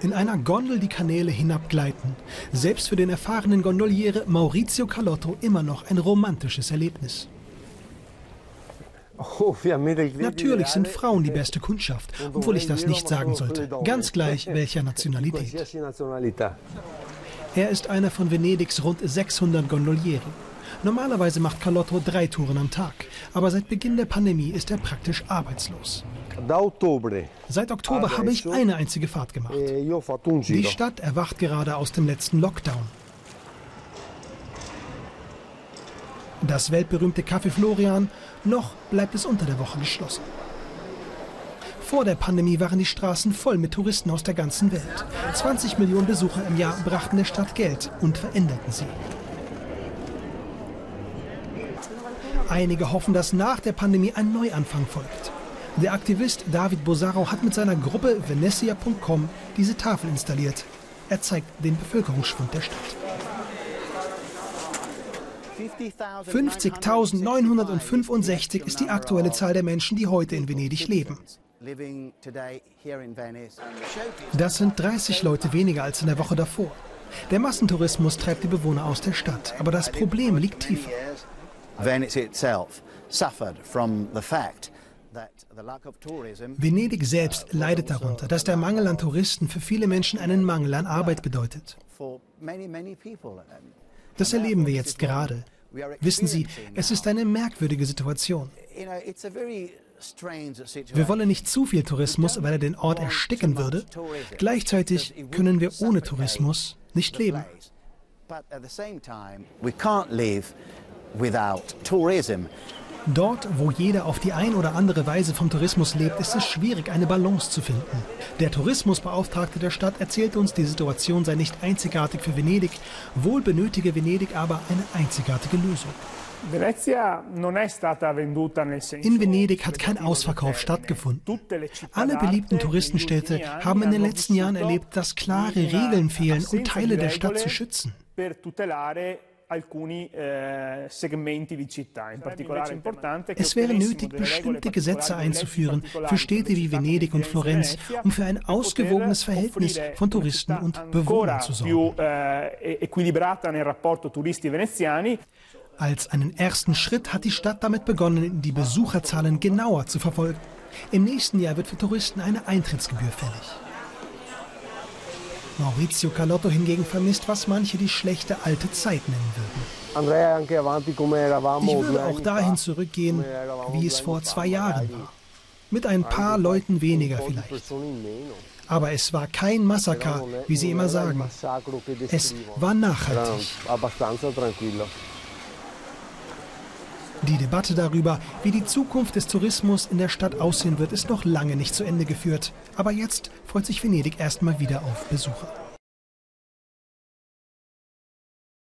In einer Gondel die Kanäle hinabgleiten. Selbst für den erfahrenen Gondoliere Maurizio Carlotto immer noch ein romantisches Erlebnis. Natürlich sind Frauen die beste Kundschaft, obwohl ich das nicht sagen sollte. Ganz gleich welcher Nationalität. Er ist einer von Venedigs rund 600 Gondolieren. Normalerweise macht Carlotto drei Touren am Tag, aber seit Beginn der Pandemie ist er praktisch arbeitslos. Seit Oktober habe ich eine einzige Fahrt gemacht. Die Stadt erwacht gerade aus dem letzten Lockdown. Das weltberühmte Café Florian, noch bleibt es unter der Woche geschlossen. Vor der Pandemie waren die Straßen voll mit Touristen aus der ganzen Welt. 20 Millionen Besucher im Jahr brachten der Stadt Geld und veränderten sie. Einige hoffen, dass nach der Pandemie ein Neuanfang folgt. Der Aktivist David Bosaro hat mit seiner Gruppe Venecia.com diese Tafel installiert. Er zeigt den Bevölkerungsschwund der Stadt. 50.965 ist die aktuelle Zahl der Menschen, die heute in Venedig leben. Das sind 30 Leute weniger als in der Woche davor. Der Massentourismus treibt die Bewohner aus der Stadt, aber das Problem liegt tiefer. Venedig selbst leidet darunter, dass der Mangel an Touristen für viele Menschen einen Mangel an Arbeit bedeutet. Das erleben wir jetzt gerade. Wissen Sie, es ist eine merkwürdige Situation. Wir wollen nicht zu viel Tourismus, weil er den Ort ersticken würde. Gleichzeitig können wir ohne Tourismus nicht leben. Dort, wo jeder auf die ein oder andere Weise vom Tourismus lebt, ist es schwierig, eine Balance zu finden. Der Tourismusbeauftragte der Stadt erzählte uns, die Situation sei nicht einzigartig für Venedig, wohl benötige Venedig aber eine einzigartige Lösung. In Venedig hat kein Ausverkauf stattgefunden. Alle beliebten Touristenstädte haben in den letzten Jahren erlebt, dass klare Regeln fehlen, um Teile der Stadt zu schützen alcuni segmenti di città. In particolare importante es wäre nötig, bestimmte Gesetze einzuführen für Städte wie Venedig und Florenz, um für ein ausgewogenes Verhältnis von Touristen und Bewohnern zu sorgen. Eh, e Als einen ersten Schritt hat die Stadt damit begonnen, die Besucherzahlen genauer zu verfolgen. Im nächsten Jahr wird für Touristen eine Eintrittsgebühr fällig. Maurizio Carlotto hingegen vermisst, was manche die schlechte alte Zeit nennen würden. Ich würde auch dahin zurückgehen, wie es vor zwei Jahren war. Mit ein paar Leuten weniger vielleicht. Aber es war kein Massaker, wie sie immer sagen. Es war nachhaltig. Die Debatte darüber, wie die Zukunft des Tourismus in der Stadt aussehen wird, ist noch lange nicht zu Ende geführt. Aber jetzt freut sich Venedig erstmal wieder auf Besucher.